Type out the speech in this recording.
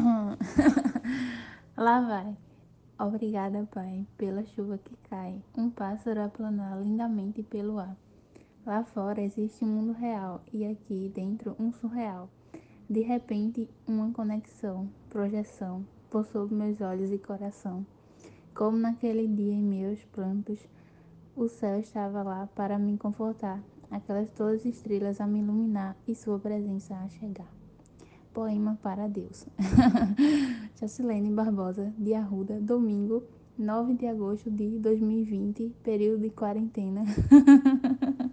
Lá vai. Obrigada, Pai, pela chuva que cai, um pássaro a lindamente pelo ar. Lá fora existe um mundo real e aqui dentro um surreal. De repente, uma conexão, projeção, por sob meus olhos e coração. Como naquele dia em meus prantos, o céu estava lá para me confortar, aquelas duas estrelas a me iluminar e sua presença a chegar. Poema para Deus. Jacilene Barbosa, de Arruda, domingo, 9 de agosto de 2020, período de quarentena.